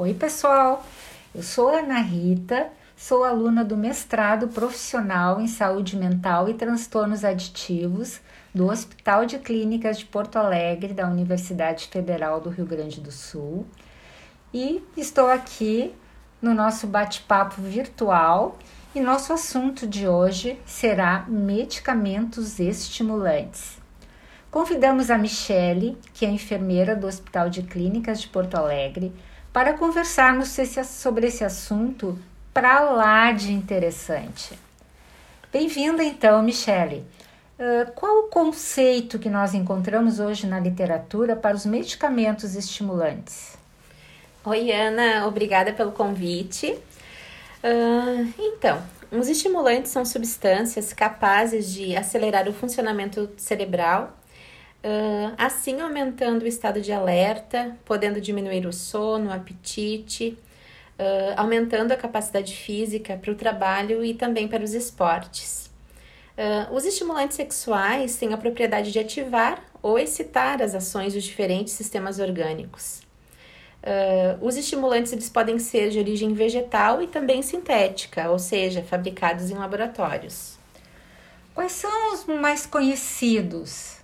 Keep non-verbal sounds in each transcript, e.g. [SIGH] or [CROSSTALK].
Oi, pessoal. Eu sou Ana Rita, sou aluna do mestrado profissional em saúde mental e transtornos aditivos do Hospital de Clínicas de Porto Alegre, da Universidade Federal do Rio Grande do Sul. E estou aqui no nosso bate-papo virtual e nosso assunto de hoje será medicamentos estimulantes. Convidamos a Michele, que é enfermeira do Hospital de Clínicas de Porto Alegre, para conversarmos sobre esse assunto para lá de interessante. Bem-vinda então, Michele. Uh, qual o conceito que nós encontramos hoje na literatura para os medicamentos estimulantes? Oi, Ana, obrigada pelo convite. Uh, então, os estimulantes são substâncias capazes de acelerar o funcionamento cerebral Uh, assim aumentando o estado de alerta, podendo diminuir o sono, o apetite, uh, aumentando a capacidade física para o trabalho e também para os esportes. Uh, os estimulantes sexuais têm a propriedade de ativar ou excitar as ações dos diferentes sistemas orgânicos. os estimulantes eles podem ser de origem vegetal e também sintética, ou seja, fabricados em laboratórios. Quais são os mais conhecidos?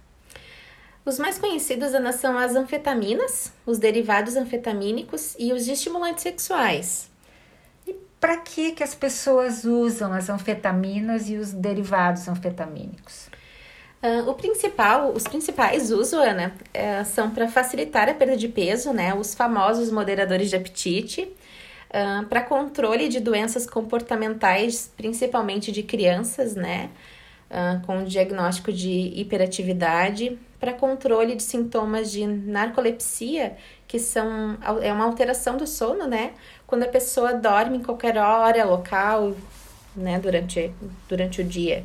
Os mais conhecidos são as anfetaminas, os derivados anfetamínicos e os estimulantes sexuais. E para que, que as pessoas usam as anfetaminas e os derivados anfetamínicos? Uh, o principal, os principais usos, Ana, uh, são para facilitar a perda de peso, né? Os famosos moderadores de apetite, uh, para controle de doenças comportamentais, principalmente de crianças, né? com diagnóstico de hiperatividade, para controle de sintomas de narcolepsia, que são é uma alteração do sono, né? Quando a pessoa dorme em qualquer hora, local, né, durante, durante o dia.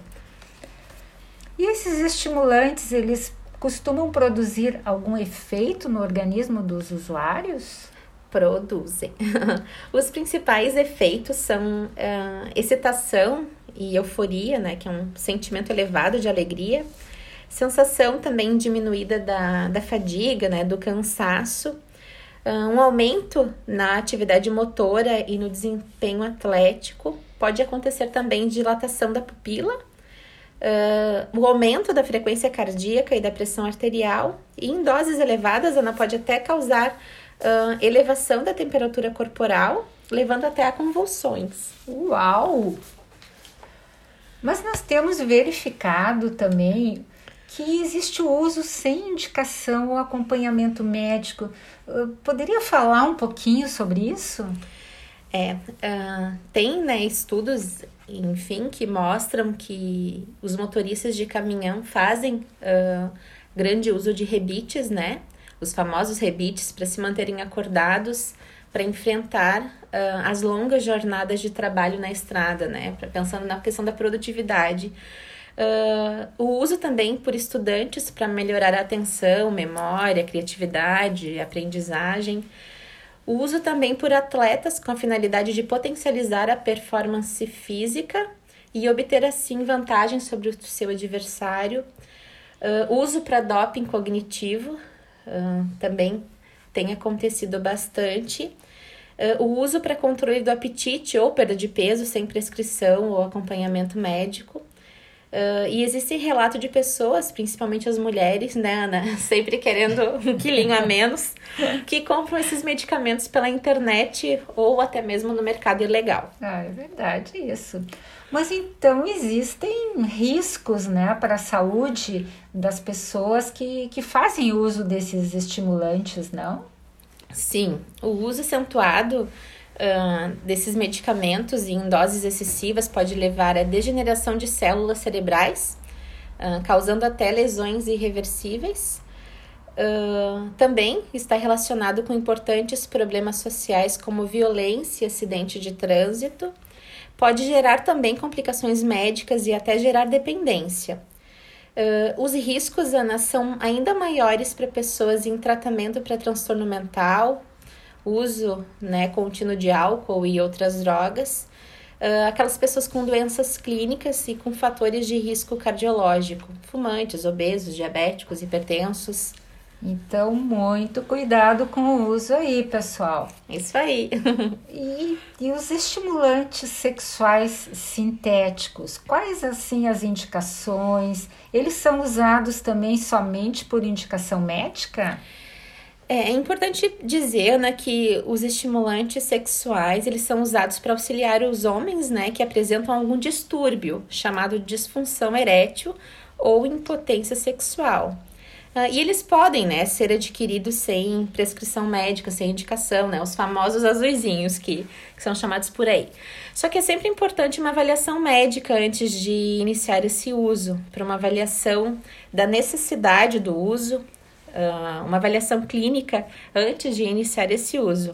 E esses estimulantes, eles costumam produzir algum efeito no organismo dos usuários? Produzem. [LAUGHS] Os principais efeitos são uh, excitação e euforia, né, que é um sentimento elevado de alegria, sensação também diminuída da, da fadiga, né, do cansaço, ah, um aumento na atividade motora e no desempenho atlético, pode acontecer também dilatação da pupila, uh, o aumento da frequência cardíaca e da pressão arterial, e em doses elevadas ela pode até causar uh, elevação da temperatura corporal, levando até a convulsões. Uau! Mas nós temos verificado também que existe o uso sem indicação ou acompanhamento médico. Poderia falar um pouquinho sobre isso? É, uh, tem né, estudos, enfim, que mostram que os motoristas de caminhão fazem uh, grande uso de rebites, né? Os famosos rebites para se manterem acordados, para enfrentar uh, as longas jornadas de trabalho na estrada, né? Pra, pensando na questão da produtividade. Uh, o uso também por estudantes para melhorar a atenção, memória, criatividade, aprendizagem. O uso também por atletas com a finalidade de potencializar a performance física e obter assim vantagem sobre o seu adversário. Uh, uso para doping cognitivo uh, também tem acontecido bastante. Uh, o uso para controle do apetite ou perda de peso sem prescrição ou acompanhamento médico. Uh, e existe relato de pessoas, principalmente as mulheres, né, Ana? [LAUGHS] Sempre querendo um quilinho a menos, que compram esses medicamentos pela internet ou até mesmo no mercado ilegal. Ah, é verdade isso. Mas então existem riscos, né, para a saúde das pessoas que, que fazem uso desses estimulantes, não? Sim, o uso acentuado uh, desses medicamentos em doses excessivas pode levar à degeneração de células cerebrais, uh, causando até lesões irreversíveis. Uh, também está relacionado com importantes problemas sociais como violência e acidente de trânsito. Pode gerar também complicações médicas e até gerar dependência. Uh, os riscos, Ana, são ainda maiores para pessoas em tratamento para transtorno mental, uso né, contínuo de álcool e outras drogas, uh, aquelas pessoas com doenças clínicas e com fatores de risco cardiológico, fumantes, obesos, diabéticos, hipertensos. Então, muito cuidado com o uso aí, pessoal. Isso aí. [LAUGHS] e, e os estimulantes sexuais sintéticos, quais assim as indicações? Eles são usados também somente por indicação médica? É, é importante dizer, né, que os estimulantes sexuais, eles são usados para auxiliar os homens, né, que apresentam algum distúrbio, chamado disfunção erétil ou impotência sexual. Uh, e eles podem, né, ser adquiridos sem prescrição médica, sem indicação, né, os famosos azuizinhos que, que são chamados por aí. Só que é sempre importante uma avaliação médica antes de iniciar esse uso, para uma avaliação da necessidade do uso, uh, uma avaliação clínica antes de iniciar esse uso.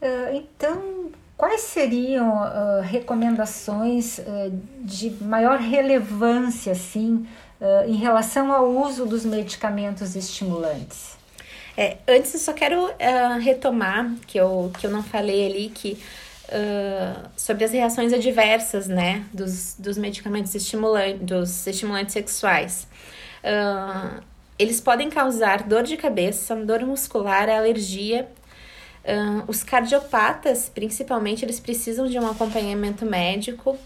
Uh, então, quais seriam recomendações de maior relevância, assim, uh, em relação ao uso dos medicamentos estimulantes? É, antes eu só quero uh, retomar que eu, que eu não falei ali que uh, sobre as reações adversas, né, dos, dos medicamentos estimulantes, dos estimulantes sexuais. Uh, eles podem causar dor de cabeça, dor muscular, alergia. os cardiopatas, principalmente, eles precisam de um acompanhamento médico.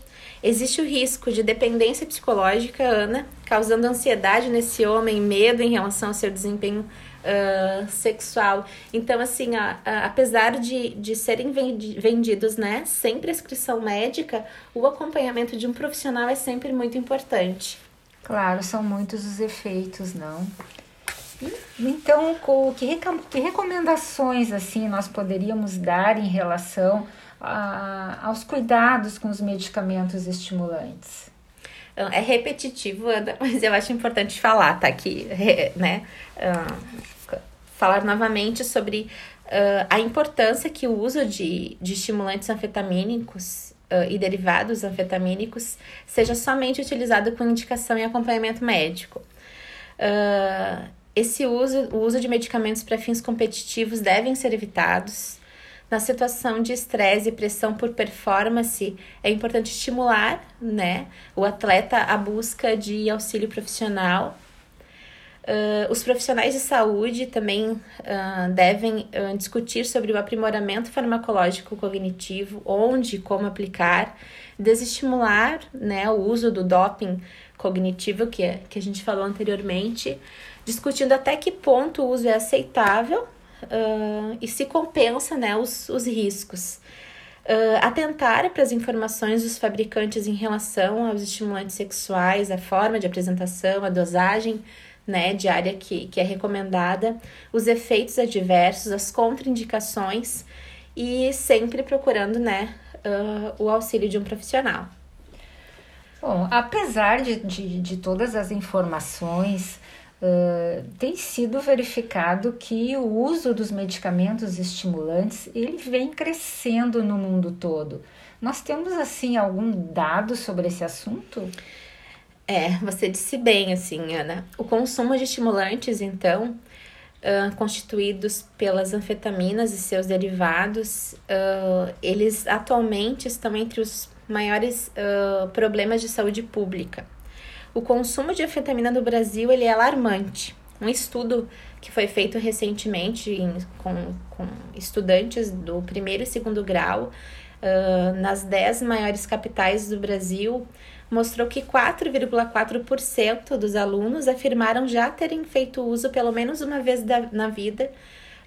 Existe o risco de dependência psicológica, Ana, causando ansiedade nesse homem, medo em relação ao seu desempenho uh, sexual. Então, assim, a, apesar de, de serem vendidos né, sem prescrição médica, o acompanhamento de um profissional é sempre muito importante. Claro, são muitos os efeitos, não? Então, que, que recomendações assim nós poderíamos dar em relação a, aos cuidados com os medicamentos estimulantes? É repetitivo, [LAUGHS] mas eu acho importante falar, tá aqui, né? Uh, falar novamente sobre uh, a importância que o uso de, de estimulantes anfetamínicos e derivados anfetamínicos seja somente utilizado com indicação e acompanhamento médico. esse uso, o uso de medicamentos para fins competitivos devem ser evitados na situação de estresse e pressão por performance, é importante estimular né, o atleta à busca de auxílio profissional. Uh, os profissionais de saúde também uh, devem uh, discutir sobre o aprimoramento farmacológico cognitivo, onde e como aplicar, desestimular né, o uso do doping cognitivo, que, é, que a gente falou anteriormente, discutindo até que ponto o uso é aceitável e se compensa né, os, os riscos. Atentar para as informações dos fabricantes em relação aos estimulantes sexuais, a forma de apresentação, a dosagem né, diária que, que é recomendada, os efeitos adversos, as contraindicações e sempre procurando né, uh, o auxílio de um profissional. Bom, apesar de, de, de todas as informações Uh, tem sido verificado que o uso dos medicamentos estimulantes ele vem crescendo no mundo todo. Nós temos assim algum dado sobre esse assunto? É, você disse bem, assim, Ana. O consumo de estimulantes, então, uh, constituídos pelas anfetaminas e seus derivados, uh, eles atualmente estão entre os maiores problemas de saúde pública. O consumo de anfetamina no Brasil ele é alarmante. Um estudo que foi feito recentemente em, com, com estudantes do primeiro e segundo grau uh, nas 10 maiores capitais do Brasil mostrou que 4,4% dos alunos afirmaram já terem feito uso pelo menos uma vez da, na vida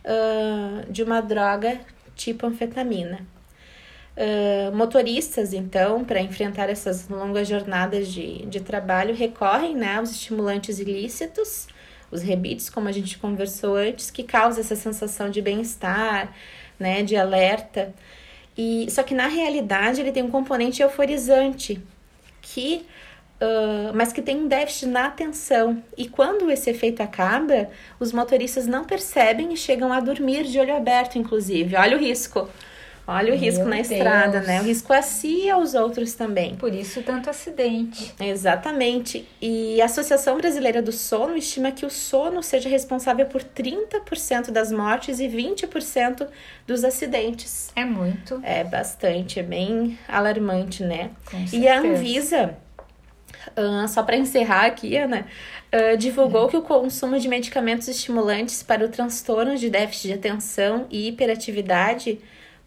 uh, de uma droga tipo anfetamina. Uh, motoristas, então, para enfrentar essas longas jornadas de, de trabalho, recorrem né, aos estimulantes ilícitos, os rebites, como a gente conversou antes, que causam essa sensação de bem-estar, né, de alerta. E só que na realidade ele tem um componente euforizante, que uh, mas que tem um déficit na atenção. E quando esse efeito acaba, os motoristas não percebem e chegam a dormir de olho aberto, inclusive. Olha o risco. Olha o risco Meu na Deus. estrada, né? O risco a si e aos outros também. Por isso tanto acidente. Exatamente. E a Associação Brasileira do Sono estima que o sono seja responsável por 30% das mortes e 20% dos acidentes. É muito. É bastante, é bem alarmante, né? Com certeza. E a Anvisa uh, só para encerrar aqui, Ana, uh, divulgou que o consumo de medicamentos estimulantes para o transtorno de déficit de atenção e hiperatividade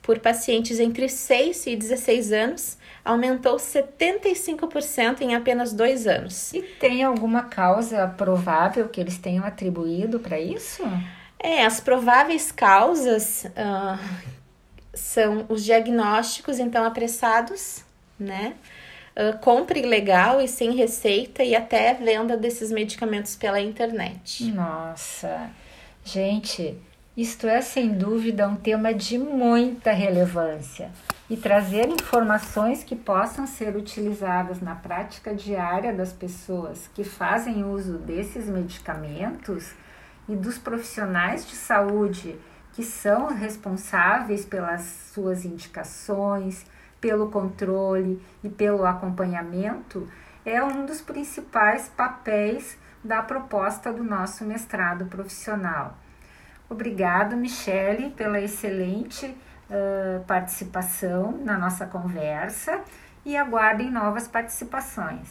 por pacientes entre 6 e 16 anos aumentou 75% em apenas dois anos. E tem alguma causa provável que eles tenham atribuído para isso? É, as prováveis causas uh, são os diagnósticos, então, apressados, né? Uh, compra ilegal e sem receita e até venda desses medicamentos pela internet. Nossa, gente, isto é sem dúvida um tema de muita relevância e trazer informações que possam ser utilizadas na prática diária das pessoas que fazem uso desses medicamentos e dos profissionais de saúde que são responsáveis pelas suas indicações, pelo controle e pelo acompanhamento, é um dos principais papéis da proposta do nosso mestrado profissional. Obrigado, Michele, pela excelente uh, participação na nossa conversa e aguardem novas participações.